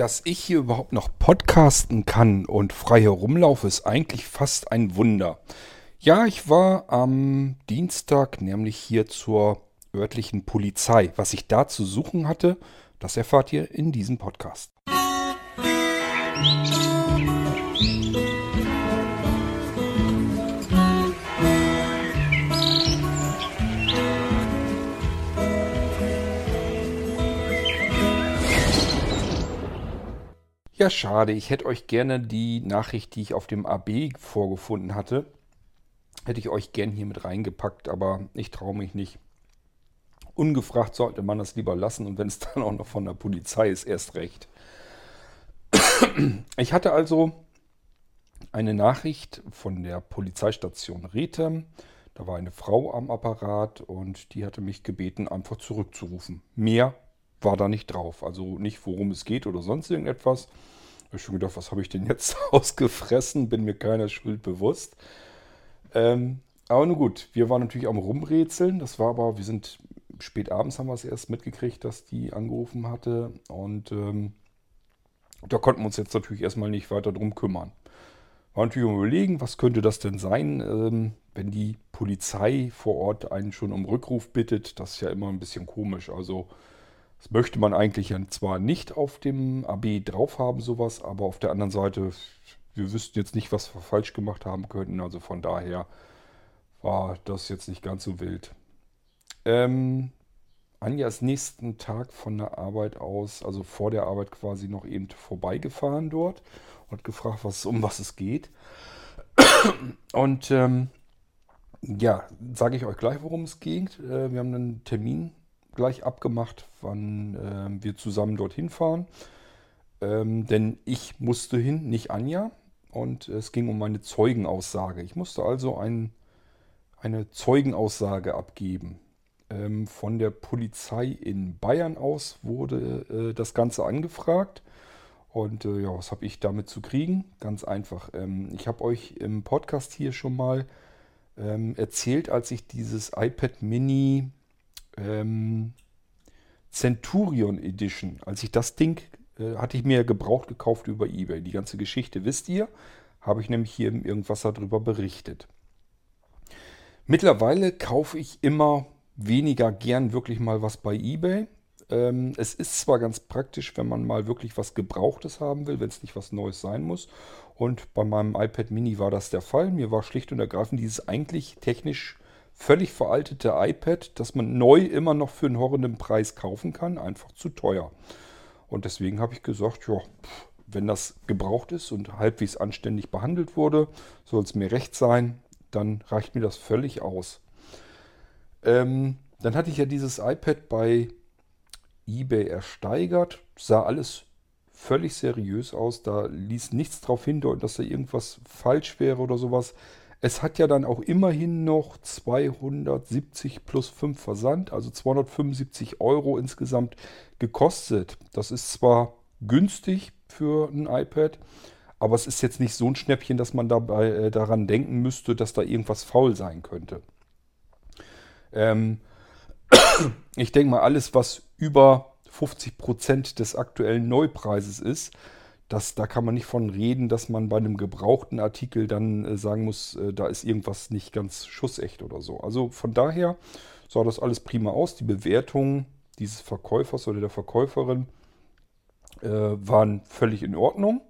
Dass ich hier überhaupt noch podcasten kann und frei herumlaufe, ist eigentlich fast ein Wunder. Ja, ich war am Dienstag nämlich hier zur örtlichen Polizei. Was ich da zu suchen hatte, das erfahrt ihr in diesem Podcast. Musik Ja, schade. Ich hätte euch gerne die Nachricht, die ich auf dem AB vorgefunden hatte, hätte ich euch gern hier mit reingepackt, aber ich traue mich nicht. Ungefragt sollte man das lieber lassen und wenn es dann auch noch von der Polizei ist, erst recht. Ich hatte also eine Nachricht von der Polizeistation Rethem. Da war eine Frau am Apparat und die hatte mich gebeten, einfach zurückzurufen. Mehr war da nicht drauf. Also nicht, worum es geht oder sonst irgendetwas. Da habe ich schon gedacht, was habe ich denn jetzt ausgefressen? Bin mir keiner Schuld bewusst. Ähm, aber nun gut, wir waren natürlich am Rumrätseln. Das war aber, wir sind spät abends haben wir es erst mitgekriegt, dass die angerufen hatte. Und ähm, da konnten wir uns jetzt natürlich erstmal nicht weiter drum kümmern. War natürlich um überlegen, was könnte das denn sein, ähm, wenn die Polizei vor Ort einen schon um Rückruf bittet. Das ist ja immer ein bisschen komisch. Also das möchte man eigentlich zwar nicht auf dem AB drauf haben, sowas, aber auf der anderen Seite, wir wüssten jetzt nicht, was wir falsch gemacht haben könnten. Also von daher war das jetzt nicht ganz so wild. Ähm, Anja ist nächsten Tag von der Arbeit aus, also vor der Arbeit quasi noch eben vorbeigefahren dort und gefragt, was, um was es geht. Und ähm, ja, sage ich euch gleich, worum es geht. Äh, wir haben einen Termin gleich abgemacht, wann äh, wir zusammen dorthin fahren. Ähm, denn ich musste hin, nicht Anja. Und es ging um meine Zeugenaussage. Ich musste also ein, eine Zeugenaussage abgeben. Ähm, von der Polizei in Bayern aus wurde äh, das Ganze angefragt. Und äh, ja, was habe ich damit zu kriegen? Ganz einfach. Ähm, ich habe euch im Podcast hier schon mal ähm, erzählt, als ich dieses iPad Mini ähm, Centurion Edition. Als ich das Ding äh, hatte ich mir gebraucht gekauft über eBay. Die ganze Geschichte wisst ihr. Habe ich nämlich hier Irgendwas darüber berichtet. Mittlerweile kaufe ich immer weniger gern wirklich mal was bei eBay. Ähm, es ist zwar ganz praktisch, wenn man mal wirklich was Gebrauchtes haben will, wenn es nicht was Neues sein muss. Und bei meinem iPad Mini war das der Fall. Mir war schlicht und ergreifend dieses eigentlich technisch völlig veraltete iPad, das man neu immer noch für einen horrenden Preis kaufen kann, einfach zu teuer. Und deswegen habe ich gesagt, ja, wenn das gebraucht ist und halbwegs anständig behandelt wurde, soll es mir recht sein, dann reicht mir das völlig aus. Ähm, dann hatte ich ja dieses iPad bei eBay ersteigert, sah alles völlig seriös aus, da ließ nichts darauf hindeuten, dass da irgendwas falsch wäre oder sowas. Es hat ja dann auch immerhin noch 270 plus 5 Versand, also 275 Euro insgesamt gekostet. Das ist zwar günstig für ein iPad, aber es ist jetzt nicht so ein Schnäppchen, dass man dabei äh, daran denken müsste, dass da irgendwas faul sein könnte. Ähm, ich denke mal, alles, was über 50% des aktuellen Neupreises ist, das, da kann man nicht von reden, dass man bei einem gebrauchten Artikel dann äh, sagen muss, äh, da ist irgendwas nicht ganz schussecht oder so. Also von daher sah das alles prima aus. Die Bewertungen dieses Verkäufers oder der Verkäuferin äh, waren völlig in Ordnung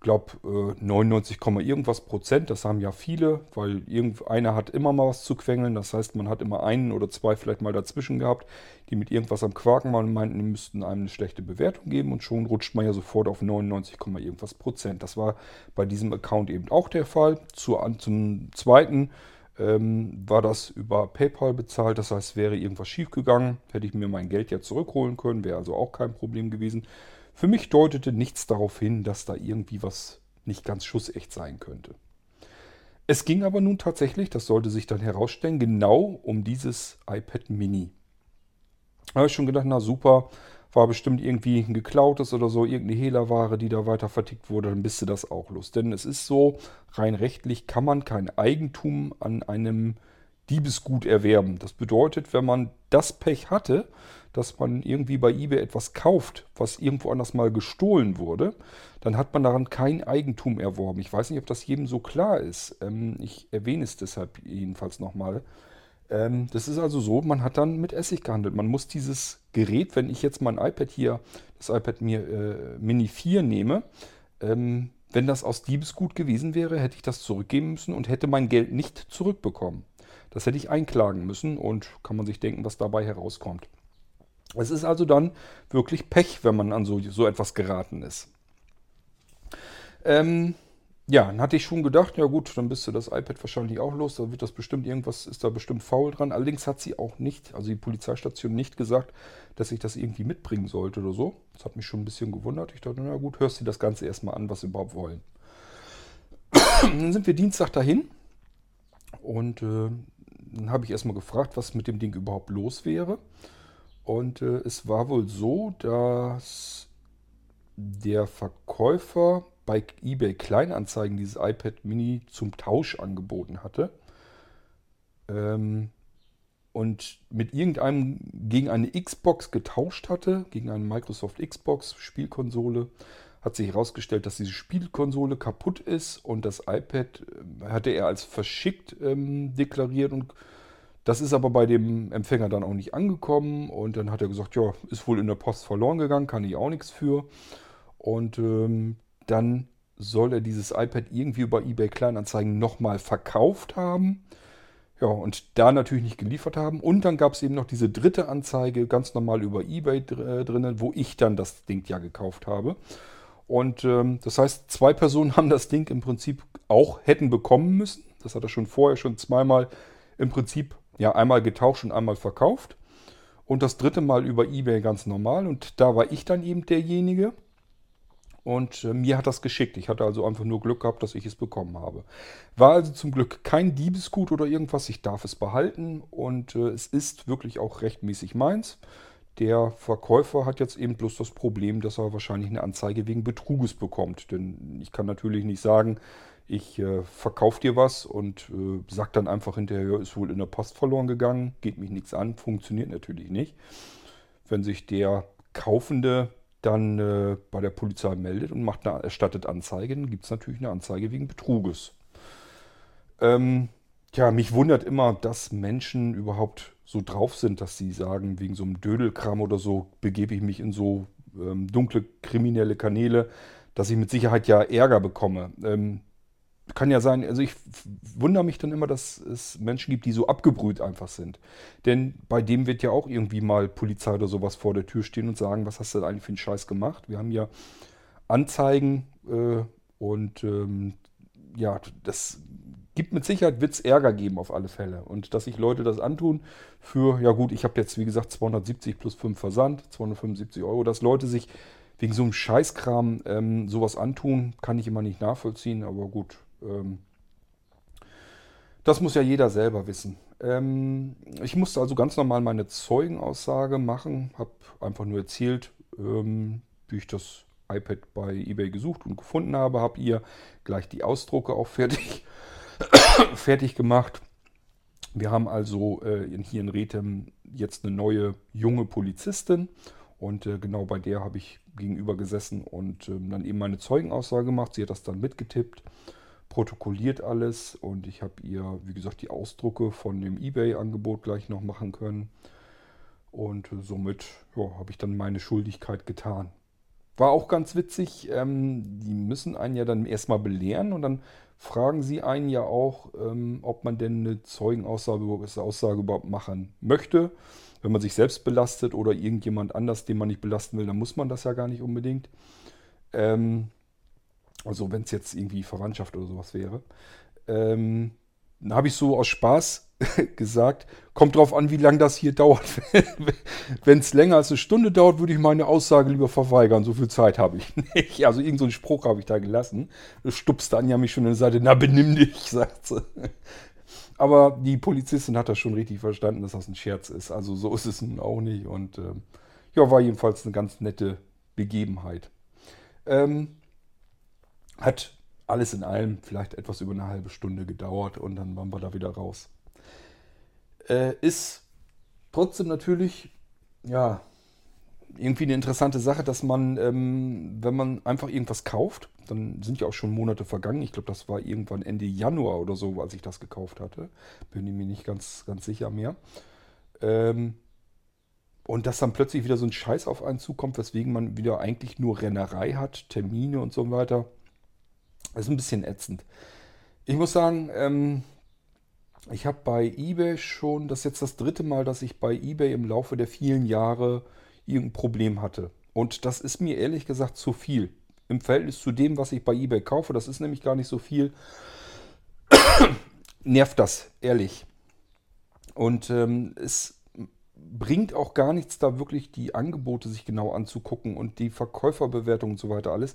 glaube, äh, 99, irgendwas Prozent. Das haben ja viele, weil irgendeiner hat immer mal was zu quengeln. Das heißt, man hat immer einen oder zwei vielleicht mal dazwischen gehabt, die mit irgendwas am Quaken waren und meinten, die müssten einem eine schlechte Bewertung geben und schon rutscht man ja sofort auf 99, irgendwas Prozent. Das war bei diesem Account eben auch der Fall. Zu, zum zweiten ähm, war das über PayPal bezahlt. Das heißt, wäre irgendwas schiefgegangen, hätte ich mir mein Geld ja zurückholen können, wäre also auch kein Problem gewesen. Für mich deutete nichts darauf hin, dass da irgendwie was nicht ganz schussecht sein könnte. Es ging aber nun tatsächlich, das sollte sich dann herausstellen, genau um dieses iPad Mini. Da habe ich schon gedacht, na super, war bestimmt irgendwie ein geklautes oder so, irgendeine Hehlerware, die da weiter vertickt wurde, dann bist du das auch los. Denn es ist so, rein rechtlich kann man kein Eigentum an einem Diebesgut erwerben. Das bedeutet, wenn man das Pech hatte, dass man irgendwie bei eBay etwas kauft, was irgendwo anders mal gestohlen wurde, dann hat man daran kein Eigentum erworben. Ich weiß nicht, ob das jedem so klar ist. Ähm, ich erwähne es deshalb jedenfalls nochmal. Ähm, das ist also so, man hat dann mit Essig gehandelt. Man muss dieses Gerät, wenn ich jetzt mein iPad hier, das iPad mir äh, Mini 4 nehme, ähm, wenn das aus Diebesgut gewesen wäre, hätte ich das zurückgeben müssen und hätte mein Geld nicht zurückbekommen. Das hätte ich einklagen müssen und kann man sich denken, was dabei herauskommt. Es ist also dann wirklich Pech, wenn man an so, so etwas geraten ist. Ähm, ja, dann hatte ich schon gedacht, ja gut, dann bist du das iPad wahrscheinlich auch los, da wird das bestimmt irgendwas, ist da bestimmt faul dran. Allerdings hat sie auch nicht, also die Polizeistation nicht gesagt, dass ich das irgendwie mitbringen sollte oder so. Das hat mich schon ein bisschen gewundert. Ich dachte, na gut, hörst du das Ganze erstmal an, was sie überhaupt wollen. dann sind wir Dienstag dahin und äh, dann habe ich erstmal gefragt, was mit dem Ding überhaupt los wäre. Und äh, es war wohl so, dass der Verkäufer bei eBay Kleinanzeigen dieses iPad Mini zum Tausch angeboten hatte. Ähm, und mit irgendeinem gegen eine Xbox getauscht hatte, gegen eine Microsoft Xbox Spielkonsole, hat sich herausgestellt, dass diese Spielkonsole kaputt ist und das iPad äh, hatte er als verschickt ähm, deklariert und das ist aber bei dem Empfänger dann auch nicht angekommen und dann hat er gesagt, ja, ist wohl in der Post verloren gegangen, kann ich auch nichts für. Und ähm, dann soll er dieses iPad irgendwie über eBay Kleinanzeigen nochmal verkauft haben. Ja, und da natürlich nicht geliefert haben. Und dann gab es eben noch diese dritte Anzeige, ganz normal über eBay äh, drinnen, wo ich dann das Ding ja gekauft habe. Und ähm, das heißt, zwei Personen haben das Ding im Prinzip auch hätten bekommen müssen. Das hat er schon vorher schon zweimal im Prinzip ja einmal getauscht und einmal verkauft. Und das dritte Mal über eBay ganz normal. Und da war ich dann eben derjenige. Und äh, mir hat das geschickt. Ich hatte also einfach nur Glück gehabt, dass ich es bekommen habe. War also zum Glück kein Diebesgut oder irgendwas. Ich darf es behalten und äh, es ist wirklich auch rechtmäßig meins. Der Verkäufer hat jetzt eben bloß das Problem, dass er wahrscheinlich eine Anzeige wegen Betruges bekommt. Denn ich kann natürlich nicht sagen, ich äh, verkaufe dir was und äh, sag dann einfach hinterher, ist wohl in der Post verloren gegangen, geht mich nichts an, funktioniert natürlich nicht. Wenn sich der Kaufende dann äh, bei der Polizei meldet und macht eine, erstattet Anzeige, dann gibt es natürlich eine Anzeige wegen Betruges. Ähm, Tja, mich wundert immer, dass Menschen überhaupt so drauf sind, dass sie sagen, wegen so einem Dödelkram oder so begebe ich mich in so ähm, dunkle kriminelle Kanäle, dass ich mit Sicherheit ja Ärger bekomme. Ähm, kann ja sein, also ich wundere mich dann immer, dass es Menschen gibt, die so abgebrüht einfach sind. Denn bei dem wird ja auch irgendwie mal Polizei oder sowas vor der Tür stehen und sagen, was hast du denn eigentlich für einen Scheiß gemacht? Wir haben ja Anzeigen äh, und ähm, ja, das gibt mit Sicherheit, es Ärger geben auf alle Fälle. Und dass sich Leute das antun für, ja gut, ich habe jetzt wie gesagt 270 plus 5 Versand, 275 Euro, dass Leute sich wegen so einem Scheißkram ähm, sowas antun, kann ich immer nicht nachvollziehen, aber gut. Ähm, das muss ja jeder selber wissen. Ähm, ich musste also ganz normal meine Zeugenaussage machen, habe einfach nur erzählt, ähm, wie ich das iPad bei eBay gesucht und gefunden habe, habe ihr gleich die Ausdrucke auch fertig fertig gemacht. Wir haben also äh, hier in Rethem jetzt eine neue junge Polizistin und äh, genau bei der habe ich gegenüber gesessen und äh, dann eben meine Zeugenaussage gemacht. Sie hat das dann mitgetippt, protokolliert alles und ich habe ihr, wie gesagt, die Ausdrucke von dem eBay-Angebot gleich noch machen können. Und äh, somit ja, habe ich dann meine Schuldigkeit getan. War auch ganz witzig, ähm, die müssen einen ja dann erstmal belehren und dann fragen sie einen ja auch, ähm, ob man denn eine Zeugenaussage Aussage überhaupt machen möchte. Wenn man sich selbst belastet oder irgendjemand anders, den man nicht belasten will, dann muss man das ja gar nicht unbedingt. Ähm, also wenn es jetzt irgendwie Verwandtschaft oder sowas wäre. Ähm, dann habe ich so aus Spaß gesagt, kommt drauf an, wie lange das hier dauert. Wenn es länger als eine Stunde dauert, würde ich meine Aussage lieber verweigern. So viel Zeit habe ich nicht. Also irgendeinen so Spruch habe ich da gelassen. Stupste Anja mich schon an der Seite. Na, benimm dich, sagt sie. Aber die Polizistin hat das schon richtig verstanden, dass das ein Scherz ist. Also so ist es nun auch nicht. Und ähm, ja, war jedenfalls eine ganz nette Begebenheit. Ähm, hat alles in allem vielleicht etwas über eine halbe Stunde gedauert und dann waren wir da wieder raus. Äh, ist trotzdem natürlich ja, irgendwie eine interessante Sache, dass man, ähm, wenn man einfach irgendwas kauft, dann sind ja auch schon Monate vergangen. Ich glaube, das war irgendwann Ende Januar oder so, als ich das gekauft hatte. Bin ich mir nicht ganz, ganz sicher mehr. Ähm, und dass dann plötzlich wieder so ein Scheiß auf einen zukommt, weswegen man wieder eigentlich nur Rennerei hat, Termine und so weiter. Das ist ein bisschen ätzend. Ich muss sagen, ähm, ich habe bei eBay schon, das ist jetzt das dritte Mal, dass ich bei eBay im Laufe der vielen Jahre irgendein Problem hatte. Und das ist mir ehrlich gesagt zu viel. Im Verhältnis zu dem, was ich bei eBay kaufe, das ist nämlich gar nicht so viel, nervt das, ehrlich. Und ähm, es bringt auch gar nichts, da wirklich die Angebote sich genau anzugucken und die Verkäuferbewertung und so weiter alles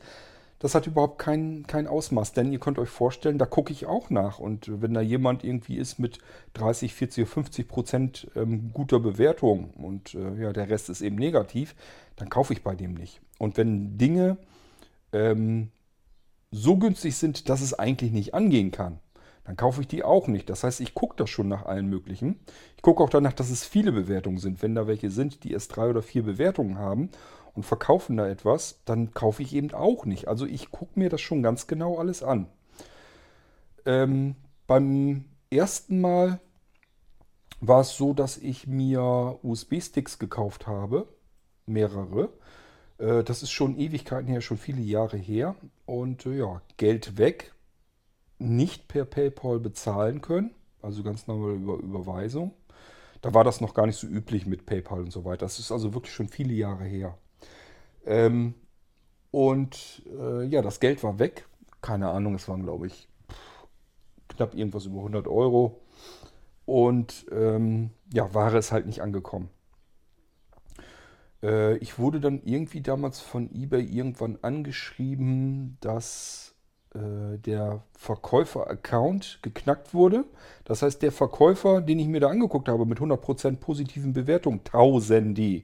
das hat überhaupt kein, kein Ausmaß. Denn ihr könnt euch vorstellen, da gucke ich auch nach. Und wenn da jemand irgendwie ist mit 30, 40 oder 50 Prozent ähm, guter Bewertung und äh, ja, der Rest ist eben negativ, dann kaufe ich bei dem nicht. Und wenn Dinge ähm, so günstig sind, dass es eigentlich nicht angehen kann, dann kaufe ich die auch nicht. Das heißt, ich gucke da schon nach allen möglichen. Ich gucke auch danach, dass es viele Bewertungen sind. Wenn da welche sind, die erst drei oder vier Bewertungen haben und verkaufen da etwas, dann kaufe ich eben auch nicht. Also ich gucke mir das schon ganz genau alles an. Ähm, beim ersten Mal war es so, dass ich mir USB-Sticks gekauft habe, mehrere. Äh, das ist schon Ewigkeiten her, schon viele Jahre her. Und äh, ja, Geld weg, nicht per PayPal bezahlen können, also ganz normal über Überweisung. Da war das noch gar nicht so üblich mit PayPal und so weiter. Das ist also wirklich schon viele Jahre her. Ähm, und äh, ja, das Geld war weg. Keine Ahnung, es waren, glaube ich, knapp irgendwas über 100 Euro. Und ähm, ja, Ware ist halt nicht angekommen. Äh, ich wurde dann irgendwie damals von eBay irgendwann angeschrieben, dass äh, der Verkäufer-Account geknackt wurde. Das heißt, der Verkäufer, den ich mir da angeguckt habe mit 100% positiven Bewertungen, Tausende,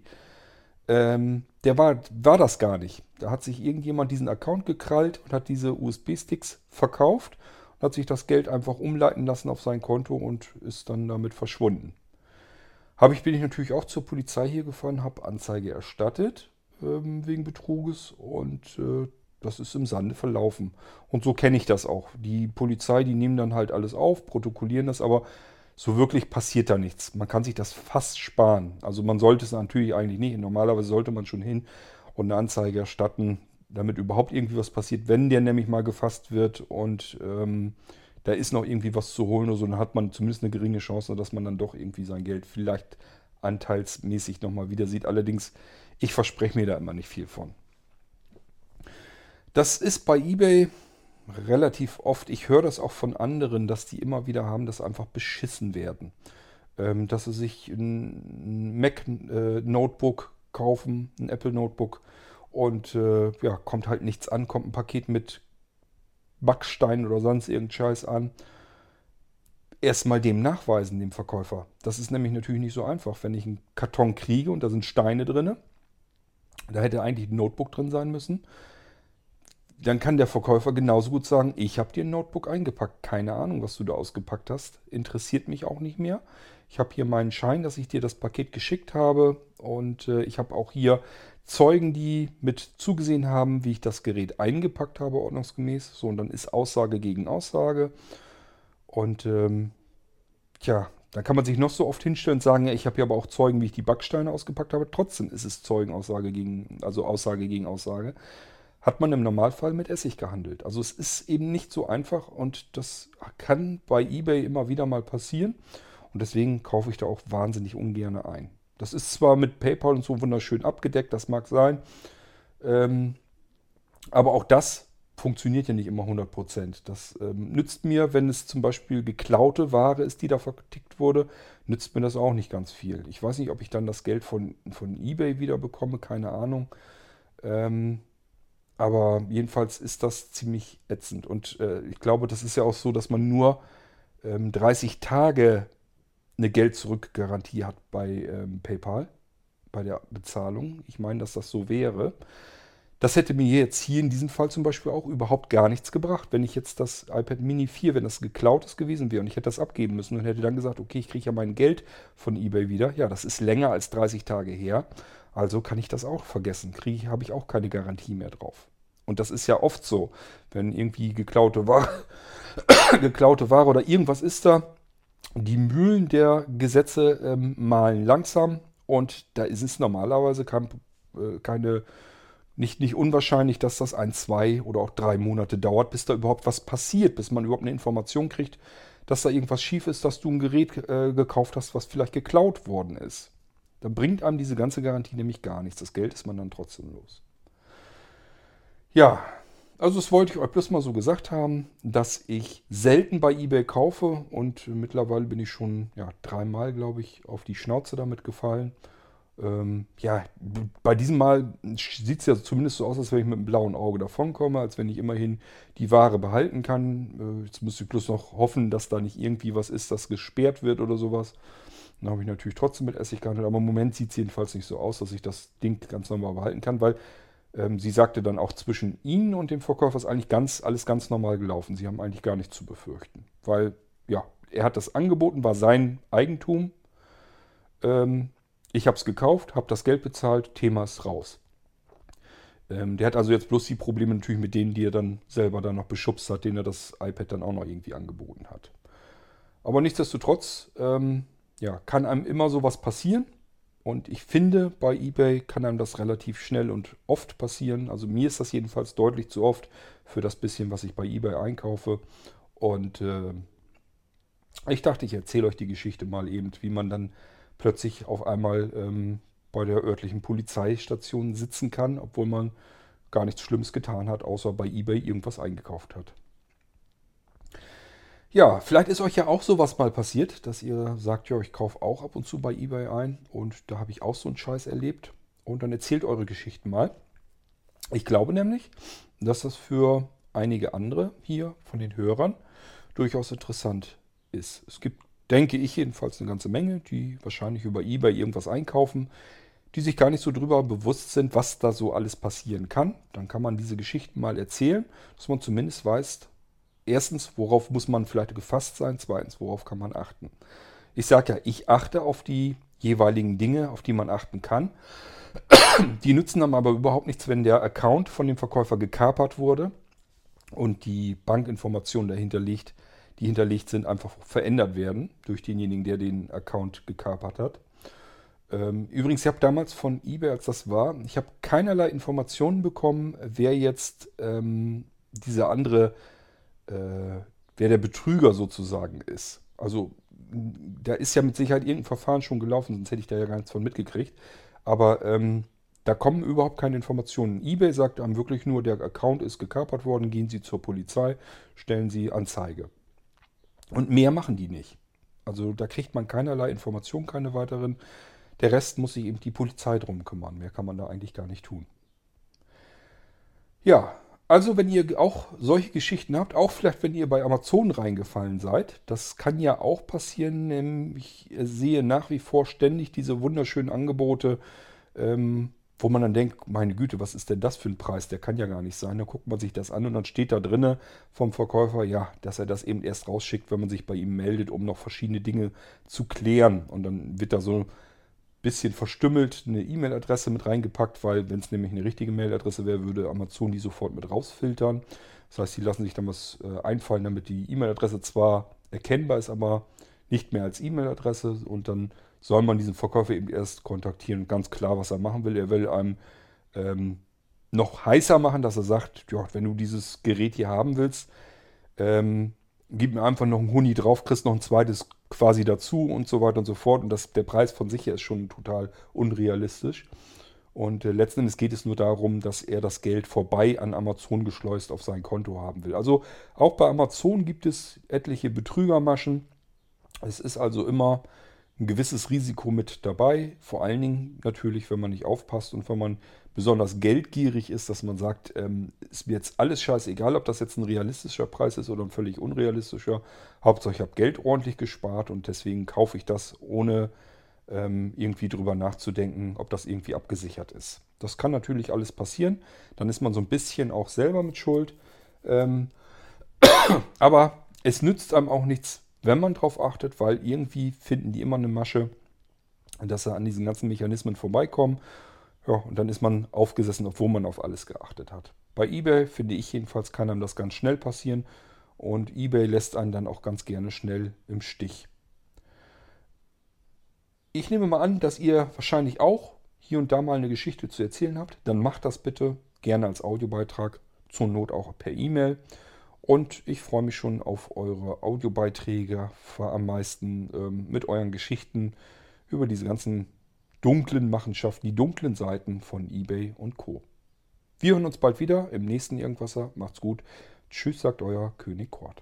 ähm, der war, war das gar nicht. Da hat sich irgendjemand diesen Account gekrallt und hat diese USB-Sticks verkauft und hat sich das Geld einfach umleiten lassen auf sein Konto und ist dann damit verschwunden. Habe ich, bin ich natürlich auch zur Polizei hier gefahren, habe Anzeige erstattet ähm, wegen Betruges und äh, das ist im Sande verlaufen. Und so kenne ich das auch. Die Polizei, die nehmen dann halt alles auf, protokollieren das, aber so wirklich passiert da nichts. Man kann sich das fast sparen. Also man sollte es natürlich eigentlich nicht. Normalerweise sollte man schon hin und eine Anzeige erstatten, damit überhaupt irgendwie was passiert. Wenn der nämlich mal gefasst wird und ähm, da ist noch irgendwie was zu holen oder so, dann hat man zumindest eine geringe Chance, dass man dann doch irgendwie sein Geld vielleicht anteilsmäßig nochmal wieder sieht. Allerdings, ich verspreche mir da immer nicht viel von. Das ist bei eBay relativ oft, ich höre das auch von anderen, dass die immer wieder haben, dass einfach beschissen werden. Ähm, dass sie sich ein Mac-Notebook äh, kaufen, ein Apple-Notebook und äh, ja, kommt halt nichts an, kommt ein Paket mit Backstein oder sonst irgendein Scheiß an. Erstmal dem nachweisen, dem Verkäufer. Das ist nämlich natürlich nicht so einfach. Wenn ich einen Karton kriege und da sind Steine drin, da hätte eigentlich ein Notebook drin sein müssen dann kann der Verkäufer genauso gut sagen, ich habe dir ein Notebook eingepackt. Keine Ahnung, was du da ausgepackt hast. Interessiert mich auch nicht mehr. Ich habe hier meinen Schein, dass ich dir das Paket geschickt habe. Und äh, ich habe auch hier Zeugen, die mit zugesehen haben, wie ich das Gerät eingepackt habe, ordnungsgemäß. So, und dann ist Aussage gegen Aussage. Und ähm, tja, dann kann man sich noch so oft hinstellen und sagen, ich habe ja aber auch Zeugen, wie ich die Backsteine ausgepackt habe. Trotzdem ist es Zeugenaussage gegen, also Aussage gegen Aussage hat man im Normalfall mit Essig gehandelt. Also es ist eben nicht so einfach und das kann bei eBay immer wieder mal passieren. Und deswegen kaufe ich da auch wahnsinnig ungern ein. Das ist zwar mit PayPal und so wunderschön abgedeckt, das mag sein. Ähm, aber auch das funktioniert ja nicht immer 100%. Das ähm, nützt mir, wenn es zum Beispiel geklaute Ware ist, die da vertickt wurde, nützt mir das auch nicht ganz viel. Ich weiß nicht, ob ich dann das Geld von, von eBay wieder bekomme, keine Ahnung. Ähm, aber jedenfalls ist das ziemlich ätzend. Und äh, ich glaube, das ist ja auch so, dass man nur ähm, 30 Tage eine Geld-Zurück-Garantie hat bei ähm, PayPal, bei der Bezahlung. Ich meine, dass das so wäre. Das hätte mir jetzt hier in diesem Fall zum Beispiel auch überhaupt gar nichts gebracht. Wenn ich jetzt das iPad Mini 4, wenn das geklaut ist gewesen wäre und ich hätte das abgeben müssen und hätte dann gesagt, okay, ich kriege ja mein Geld von eBay wieder. Ja, das ist länger als 30 Tage her. Also kann ich das auch vergessen. Kriege habe ich auch keine Garantie mehr drauf. Und das ist ja oft so, wenn irgendwie geklaute Ware, geklaute Ware oder irgendwas ist da. Die Mühlen der Gesetze ähm, malen langsam und da ist es normalerweise kein, äh, keine nicht, nicht unwahrscheinlich, dass das ein, zwei oder auch drei Monate dauert, bis da überhaupt was passiert, bis man überhaupt eine Information kriegt, dass da irgendwas schief ist, dass du ein Gerät äh, gekauft hast, was vielleicht geklaut worden ist. Da bringt einem diese ganze Garantie nämlich gar nichts. Das Geld ist man dann trotzdem los. Ja, also das wollte ich euch bloß mal so gesagt haben, dass ich selten bei eBay kaufe und mittlerweile bin ich schon ja, dreimal, glaube ich, auf die Schnauze damit gefallen. Ähm, ja, bei diesem Mal sieht es ja zumindest so aus, als wenn ich mit einem blauen Auge davonkomme, als wenn ich immerhin die Ware behalten kann. Äh, jetzt müsste ich bloß noch hoffen, dass da nicht irgendwie was ist, das gesperrt wird oder sowas. Dann habe ich natürlich trotzdem mit Essig gehandelt, aber im Moment sieht es jedenfalls nicht so aus, dass ich das Ding ganz normal behalten kann, weil ähm, sie sagte dann auch zwischen ihnen und dem Verkäufer ist eigentlich ganz, alles ganz normal gelaufen. Sie haben eigentlich gar nichts zu befürchten, weil ja, er hat das angeboten, war sein Eigentum. Ähm, ich habe es gekauft, habe das Geld bezahlt, Thema ist raus. Ähm, der hat also jetzt bloß die Probleme natürlich mit denen, die er dann selber dann noch beschubst hat, denen er das iPad dann auch noch irgendwie angeboten hat. Aber nichtsdestotrotz, ähm, ja, kann einem immer sowas passieren. Und ich finde, bei eBay kann einem das relativ schnell und oft passieren. Also mir ist das jedenfalls deutlich zu oft für das bisschen, was ich bei eBay einkaufe. Und äh, ich dachte, ich erzähle euch die Geschichte mal eben, wie man dann plötzlich auf einmal ähm, bei der örtlichen Polizeistation sitzen kann, obwohl man gar nichts Schlimmes getan hat, außer bei eBay irgendwas eingekauft hat. Ja, vielleicht ist euch ja auch sowas mal passiert, dass ihr sagt, ja, ich kaufe auch ab und zu bei eBay ein und da habe ich auch so einen Scheiß erlebt. Und dann erzählt eure Geschichten mal. Ich glaube nämlich, dass das für einige andere hier von den Hörern durchaus interessant ist. Es gibt denke ich jedenfalls eine ganze Menge, die wahrscheinlich über eBay irgendwas einkaufen, die sich gar nicht so drüber bewusst sind, was da so alles passieren kann. Dann kann man diese Geschichten mal erzählen, dass man zumindest weiß, erstens, worauf muss man vielleicht gefasst sein, zweitens, worauf kann man achten. Ich sage ja, ich achte auf die jeweiligen Dinge, auf die man achten kann. Die nützen dann aber überhaupt nichts, wenn der Account von dem Verkäufer gekapert wurde und die Bankinformation dahinter liegt, die hinterlegt sind, einfach verändert werden durch denjenigen, der den Account gekapert hat. Ähm, übrigens, ich habe damals von eBay, als das war, ich habe keinerlei Informationen bekommen, wer jetzt ähm, dieser andere, äh, wer der Betrüger sozusagen ist. Also da ist ja mit Sicherheit irgendein Verfahren schon gelaufen, sonst hätte ich da ja gar nichts von mitgekriegt. Aber ähm, da kommen überhaupt keine Informationen. eBay sagt einem wirklich nur, der Account ist gekapert worden, gehen Sie zur Polizei, stellen Sie Anzeige. Und mehr machen die nicht. Also da kriegt man keinerlei Informationen, keine weiteren. Der Rest muss sich eben die Polizei drum kümmern. Mehr kann man da eigentlich gar nicht tun. Ja, also wenn ihr auch solche Geschichten habt, auch vielleicht wenn ihr bei Amazon reingefallen seid, das kann ja auch passieren. Ich sehe nach wie vor ständig diese wunderschönen Angebote. Ähm, wo man dann denkt, meine Güte, was ist denn das für ein Preis? Der kann ja gar nicht sein. Dann guckt man sich das an und dann steht da drinne vom Verkäufer, ja, dass er das eben erst rausschickt, wenn man sich bei ihm meldet, um noch verschiedene Dinge zu klären. Und dann wird da so ein bisschen verstümmelt eine E-Mail-Adresse mit reingepackt, weil wenn es nämlich eine richtige Mail-Adresse wäre, würde Amazon die sofort mit rausfiltern. Das heißt, die lassen sich dann was äh, einfallen, damit die E-Mail-Adresse zwar erkennbar ist, aber nicht mehr als E-Mail-Adresse und dann soll man diesen Verkäufer eben erst kontaktieren. Ganz klar, was er machen will. Er will einem ähm, noch heißer machen, dass er sagt, ja, wenn du dieses Gerät hier haben willst, ähm, gib mir einfach noch einen Huni drauf, kriegst noch ein zweites quasi dazu und so weiter und so fort. Und das, der Preis von sich her ist schon total unrealistisch. Und äh, letzten Endes geht es nur darum, dass er das Geld vorbei an Amazon geschleust auf sein Konto haben will. Also auch bei Amazon gibt es etliche Betrügermaschen. Es ist also immer ein gewisses Risiko mit dabei. Vor allen Dingen natürlich, wenn man nicht aufpasst und wenn man besonders geldgierig ist, dass man sagt, ähm, ist mir jetzt alles scheißegal, ob das jetzt ein realistischer Preis ist oder ein völlig unrealistischer. Hauptsache ich habe Geld ordentlich gespart und deswegen kaufe ich das ohne ähm, irgendwie drüber nachzudenken, ob das irgendwie abgesichert ist. Das kann natürlich alles passieren. Dann ist man so ein bisschen auch selber mit Schuld. Ähm, aber es nützt einem auch nichts, wenn man drauf achtet, weil irgendwie finden die immer eine Masche, dass sie an diesen ganzen Mechanismen vorbeikommen. Ja, und dann ist man aufgesessen, obwohl man auf alles geachtet hat. Bei eBay finde ich jedenfalls, kann einem das ganz schnell passieren. Und eBay lässt einen dann auch ganz gerne schnell im Stich. Ich nehme mal an, dass ihr wahrscheinlich auch hier und da mal eine Geschichte zu erzählen habt. Dann macht das bitte gerne als Audiobeitrag, zur Not auch per E-Mail. Und ich freue mich schon auf eure Audiobeiträge, am meisten ähm, mit euren Geschichten über diese ganzen dunklen Machenschaften, die dunklen Seiten von eBay und Co. Wir hören uns bald wieder im nächsten Irgendwasser. Macht's gut. Tschüss, sagt euer König Kort.